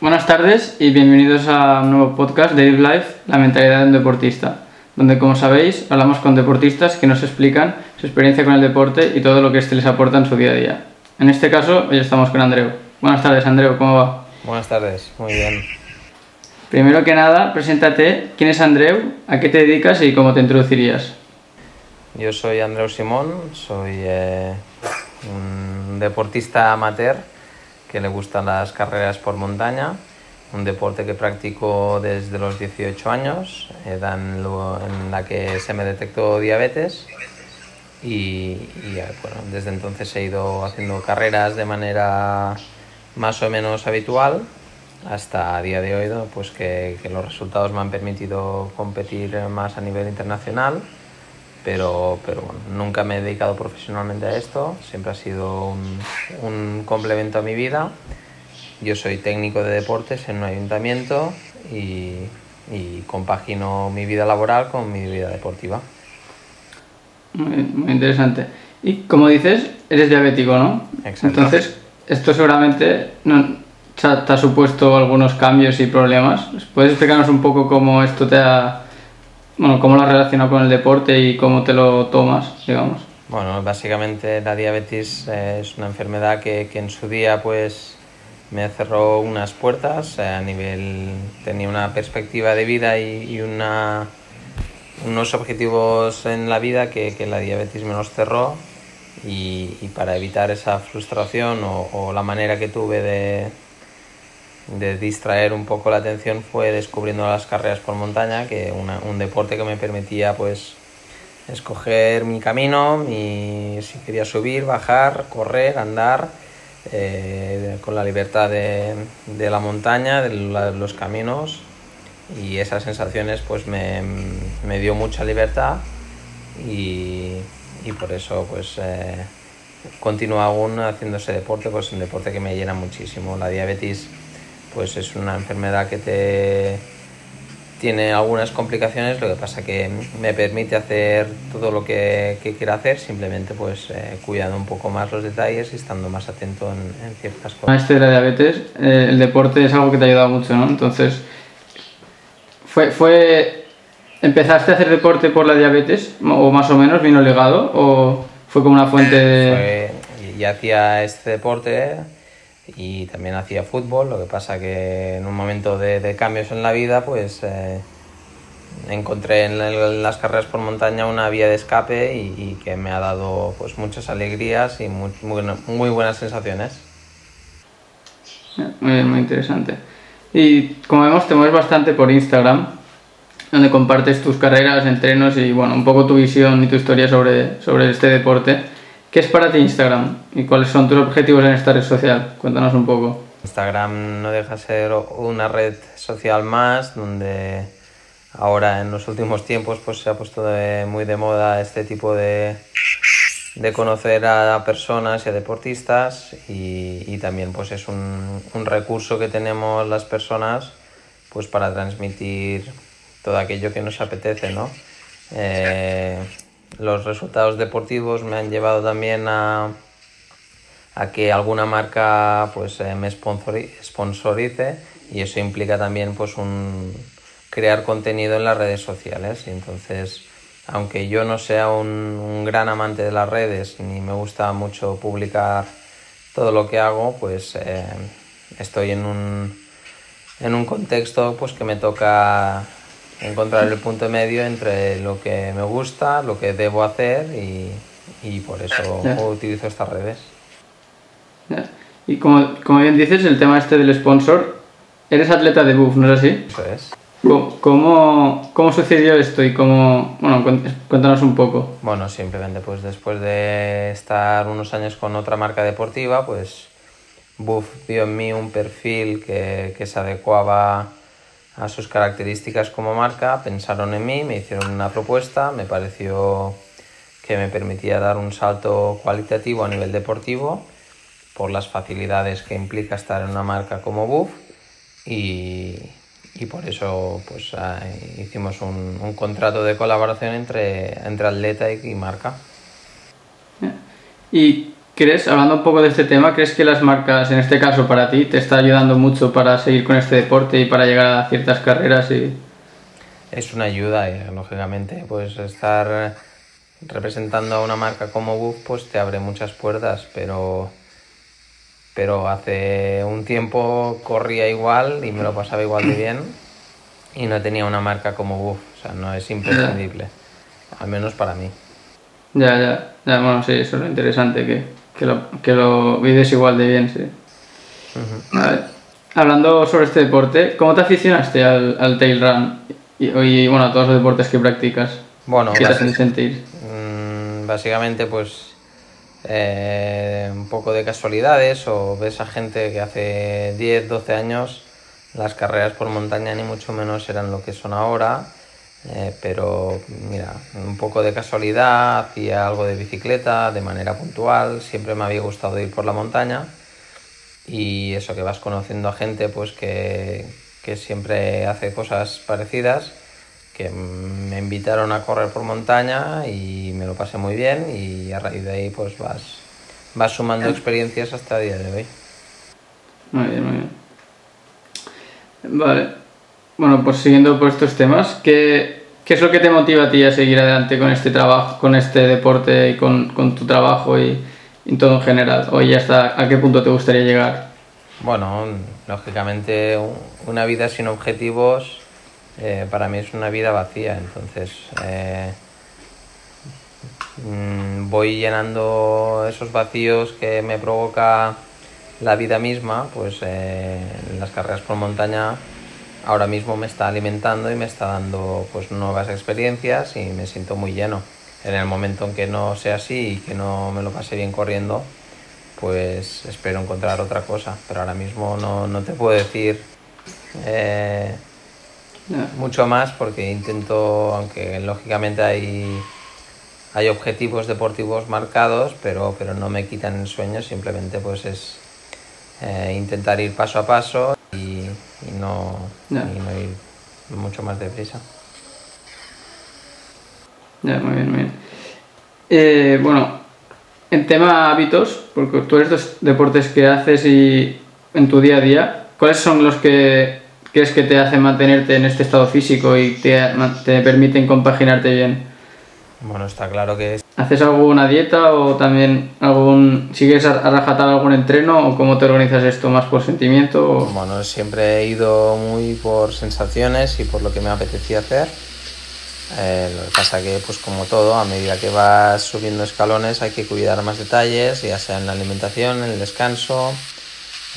Buenas tardes y bienvenidos a un nuevo podcast de Live Life, la mentalidad de un deportista, donde como sabéis hablamos con deportistas que nos explican su experiencia con el deporte y todo lo que éste les aporta en su día a día. En este caso, hoy estamos con Andreu. Buenas tardes, Andreu, ¿cómo va? Buenas tardes, muy bien. Primero que nada, preséntate, ¿quién es Andreu? ¿A qué te dedicas y cómo te introducirías? Yo soy Andreu Simón, soy eh, un deportista amateur que le gustan las carreras por montaña, un deporte que practico desde los 18 años, edad en, en la que se me detectó diabetes y, bueno, desde entonces he ido haciendo carreras de manera más o menos habitual. Hasta a día de hoy pues que, que los resultados me han permitido competir más a nivel internacional pero, pero bueno, nunca me he dedicado profesionalmente a esto, siempre ha sido un, un, complemento a mi vida. Yo soy técnico de deportes en un ayuntamiento y, y compagino mi vida laboral con mi vida deportiva. Muy, muy, interesante. Y como dices, eres diabético, ¿no? Exacto. Entonces, esto seguramente no, te ha supuesto algunos cambios y problemas. ¿Puedes explicarnos un poco cómo esto te ha bueno, ¿cómo lo has relacionado con el deporte y cómo te lo tomas, digamos? Bueno, básicamente la diabetes eh, es una enfermedad que, que, en su día pues me cerró unas puertas eh, a nivel... tenía una perspectiva de vida y, y una, unos objetivos en la vida que, que, la diabetes me los cerró y, y para evitar esa frustración o, o la manera que tuve de, de distraer un poco la atención fue descubriendo las carreras por montaña, que una, un deporte que me permitía pues escoger mi camino, mi, si quería subir, bajar, correr, andar, eh, con la libertad de, de, la montaña, de los caminos y esas sensaciones pues me, me dio mucha libertad y, y por eso pues eh, continúo aún haciendo ese deporte, pues un deporte que me llena muchísimo. La diabetes pues es una enfermedad que te tiene algunas complicaciones, lo que pasa que me permite hacer todo lo que, que quiero hacer, simplemente pues eh, cuidando un poco más los detalles y estando más atento en, en ciertas cosas. Este de la diabetes, eh, el deporte es algo que te ha ayudado mucho, ¿no? Entonces, ¿fue, fue, ¿empezaste a hacer deporte por la diabetes o más o menos vino ligado o fue como una fuente de... Fue, ya hacía este deporte y también hacía fútbol, lo que pasa que en un momento de, de cambios en la vida pues eh, encontré en, las carreras por montaña una vía de escape y, y que me ha dado pues muchas alegrías y muy, muy, muy buenas sensaciones. Muy bien, muy interesante. Y como vemos te mueves bastante por Instagram, donde compartes tus carreras, entrenos y bueno, un poco tu visión y tu historia sobre, sobre este deporte. ¿Qué es para ti Instagram y cuáles son tus objetivos en esta red social? Cuéntanos un poco. Instagram no deja de ser una red social más donde ahora en los últimos tiempos pues se ha puesto muy de moda este tipo de, de conocer a personas y a deportistas y, y también pues es un, un, recurso que tenemos las personas pues para transmitir todo aquello que nos apetece, ¿no? Eh, los resultados deportivos me han llevado también a, a que alguna marca pues eh, me sponsorice y eso implica también pues un crear contenido en las redes sociales. Y entonces aunque yo no sea un, gran amante de las redes ni me gusta mucho publicar todo lo que hago pues eh, estoy en un en un contexto pues que me toca encontrar el punto medio entre lo que me gusta, lo que debo hacer y, y por eso yeah. utilizo estas redes. Yeah. Y como, como, bien dices, el tema este del sponsor, eres atleta de buff, ¿no es así? Eso es. ¿Cómo, cómo sucedió esto y cómo, bueno, cuéntanos un poco? Bueno, simplemente pues después de estar unos años con otra marca deportiva, pues Buff vio en mí un perfil que, que se adecuaba a sus características como marca, pensaron en mí, me hicieron una propuesta, me pareció que me permitía dar un salto cualitativo a nivel deportivo por las facilidades que implica estar en una marca como Buff y, y por eso pues, eh, hicimos un, un, contrato de colaboración entre, entre atleta y marca. ¿Y ¿crees, hablando un poco de este tema, crees que las marcas, en este caso para ti, te está ayudando mucho para seguir con este deporte y para llegar a ciertas carreras? Y... Es una ayuda, y, lógicamente, pues estar representando a una marca como Buff pues te abre muchas puertas, pero pero hace un tiempo corría igual y me lo pasaba igual de bien y no tenía una marca como Buff, o sea, no es imprescindible, al menos para mí. Ya, ya, ya, bueno, sí, eso es lo interesante, que, que, lo, que lo vives igual de bien, sí. Hablando sobre este deporte, ¿cómo te aficionaste al, al tail run y, y, bueno, a todos los deportes que practicas? Bueno, ¿Qué te hacen sentir? Mm, básicamente, pues eh, un poco de casualidades o ves a gente que hace 10, 12 años las carreras por montaña ni mucho menos eran lo que son ahora eh, pero mira, un poco de casualidad, hacía algo de bicicleta de manera puntual, siempre me había gustado ir por la montaña y eso que vas conociendo a gente pues que, que siempre hace cosas parecidas, que me invitaron a correr por montaña y me lo pasé muy bien y a raíz de ahí pues vas, vas sumando experiencias hasta el día de hoy. Muy bien, muy bien. Vale. Bueno, pues siguiendo por estos temas, ¿qué, ¿qué, es lo que te motiva a ti a seguir adelante con este trabajo, con este deporte y con, tu trabajo y, y, todo en general? ¿O ya está, a qué punto te gustaría llegar? Bueno, lógicamente una vida sin objetivos eh, para mí es una vida vacía, entonces eh, mm, voy llenando esos vacíos que me provoca la vida misma, pues eh, las carreras por montaña ahora mismo me está alimentando y me está dando pues nuevas experiencias y me siento muy lleno. En el momento en que no sea así y que no me lo pase bien corriendo, pues espero encontrar otra cosa. Pero ahora mismo no, no te puedo decir eh, mucho más porque intento, aunque lógicamente hay, hay objetivos deportivos marcados, pero, pero no me quitan el sueño, simplemente pues es eh, intentar ir paso a paso no, Ya. y no ir mucho más deprisa. Ya, muy bien, muy bien. Eh, bueno, en tema hábitos, porque tú eres dos deportes que haces y en tu día a día, ¿cuáles son los que crees que te hacen mantenerte en este estado físico y te, te permiten compaginarte bien? Bueno, está claro que es ¿Haces alguna dieta o también algún... sigues a, a rajatar algún entreno o cómo te organizas esto más por sentimiento? O... Bueno, siempre he ido muy por sensaciones y por lo que me apetecía hacer. Eh, lo que pasa que, pues como todo, a medida que vas subiendo escalones hay que cuidar más detalles, ya sea en la alimentación, en el descanso,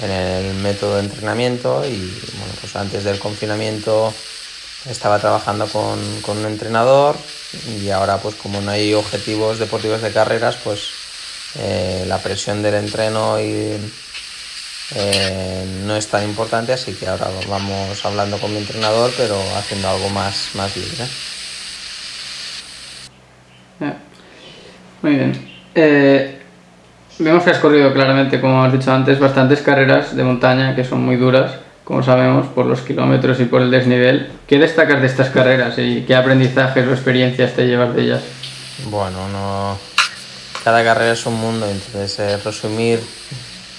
en el método de entrenamiento y bueno, pues antes del confinamiento estaba trabajando con, con un entrenador y ahora pues como no hay objetivos deportivos de carreras, pues eh, la presión del entreno y, eh, no es tan importante, así que ahora vamos hablando con mi entrenador, pero haciendo algo más, más libre. Muy bien. Eh, vemos que has corrido claramente, como has dicho antes, bastantes carreras de montaña que son muy duras, como sabemos, por los kilómetros y por el desnivel. ¿Qué destacas de estas carreras y qué aprendizajes o experiencias te llevas de ellas? Bueno, no. Cada carrera es un mundo, entonces eh, resumir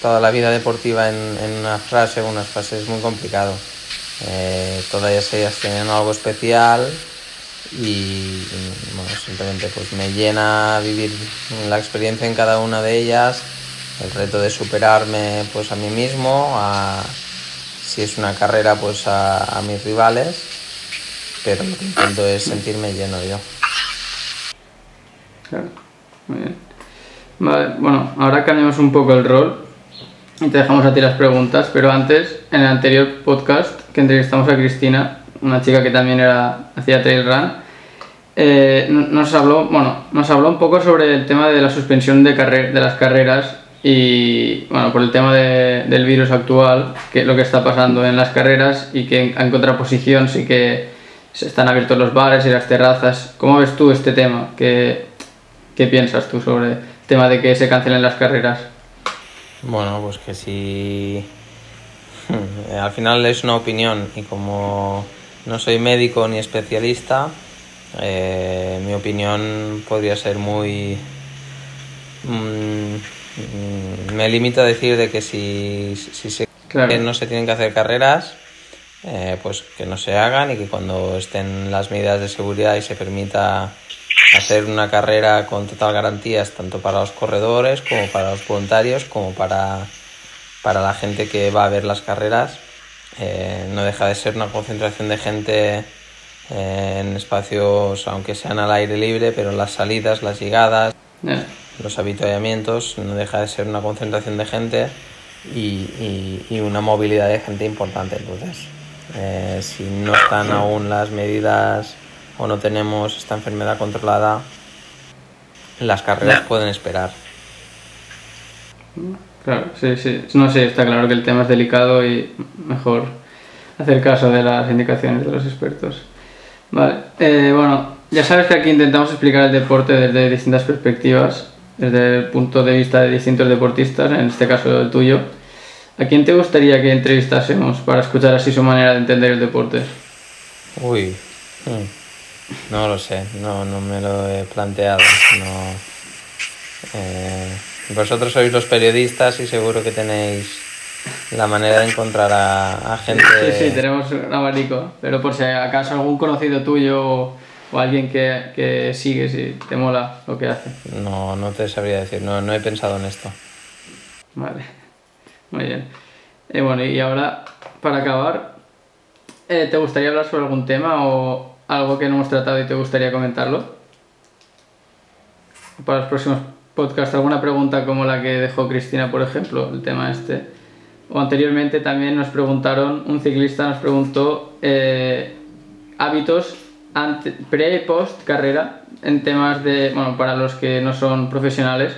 toda la vida deportiva en, una frase o unas frases es muy complicado. Eh, todas ellas tienen algo especial y simplemente pues me llena vivir la experiencia en cada una de ellas, el reto de superarme pues a mí mismo, a, si es una carrera pues a, mis rivales, pero lo que intento es sentirme lleno yo. Claro, muy bien. Vale, bueno, ahora cambiamos un poco el rol y te dejamos a ti las preguntas, pero antes, en el anterior podcast que entrevistamos a Cristina, una chica que también era, hacía trail run, eh, nos habló, bueno, nos habló un poco sobre el tema de la suspensión de, de las carreras y, bueno, por el tema de- del virus actual, que lo que está pasando en las carreras y que en, contraposición sí que se están abiertos los bares y las terrazas. ¿Cómo ves tú este tema? ¿Qué, qué piensas tú sobre el tema de que se cancelen las carreras? Bueno, pues que si al final es una opinión y como no soy médico ni especialista, eh, mi opinión podría ser muy Mm, me limito a decir de que si, si se, que no se tienen que hacer carreras, eh, pues que no se hagan y que cuando estén las medidas de seguridad y se permita hacer una carrera con total garantías tanto para los corredores como para los voluntarios como para, para la gente que va a ver las carreras. Eh, no deja de ser una concentración de gente eh, en espacios, aunque sean al aire libre, pero las salidas, las llegadas, los habituallamientos, no deja de ser una concentración de gente y, y, una movilidad de gente importante. Entonces, eh, si no están aún las medidas o no tenemos esta enfermedad controlada, las carreras pueden esperar. Claro, sí, sí. No sé, está claro que el tema es delicado y mejor hacer caso de las indicaciones de los expertos. Vale, eh, bueno, ya sabes que aquí intentamos explicar el deporte desde distintas perspectivas, desde el punto de vista de distintos deportistas, en este caso el tuyo. ¿A quién te gustaría que entrevistásemos para escuchar así su manera de entender el deporte? Uy, hmm, no lo sé, no, no me lo he planteado. No, eh, vosotros sois los periodistas y seguro que tenéis la manera de encontrar a, gente. Sí, sí, tenemos un abanico, pero por si acaso algún conocido tuyo o alguien que, que sigues y te mola lo que hace. No, no te sabría decir, no, no he pensado en esto. Vale, muy bien. Y bueno, y ahora, para acabar, eh, ¿te gustaría hablar sobre algún tema o algo que no hemos tratado y te gustaría comentarlo? Para los próximos podcasts, ¿alguna pregunta como la que dejó Cristina, por ejemplo, el tema este? o anteriormente también nos preguntaron, un ciclista nos preguntó eh, hábitos pre y post carrera en temas de, bueno, para los que no son profesionales,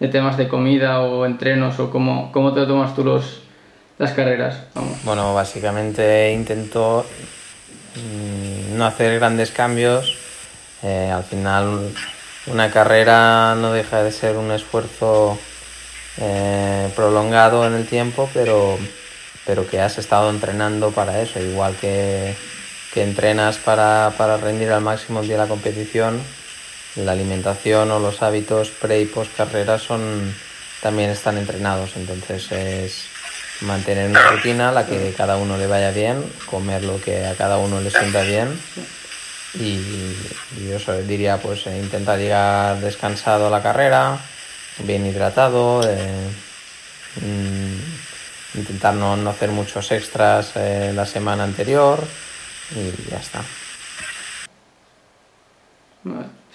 de temas de comida o entrenos o cómo, cómo te tomas tú los, las carreras. Bueno, básicamente intento mm, no hacer grandes cambios. Eh, al final una carrera no deja de ser un esfuerzo eh, prolongado en el tiempo, pero, pero que has estado entrenando para eso, igual que, que entrenas para, para, rendir al máximo el día de la competición, la alimentación o los hábitos pre y post carrera son, también están entrenados, entonces es mantener una rutina, la que cada uno le vaya bien, comer lo que a cada uno le sienta bien. Y, yo diría pues intentar llegar descansado a la carrera, bien hidratado, eh, mm, intentar no, hacer muchos extras eh, la semana anterior y ya está.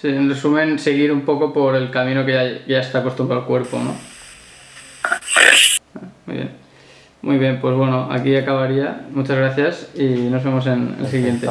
en resumen, seguir un poco por el camino que ya, ya está acostumbrado el cuerpo, ¿no? Muy bien. Muy bien, pues bueno, aquí acabaría. Muchas gracias y nos vemos en el siguiente.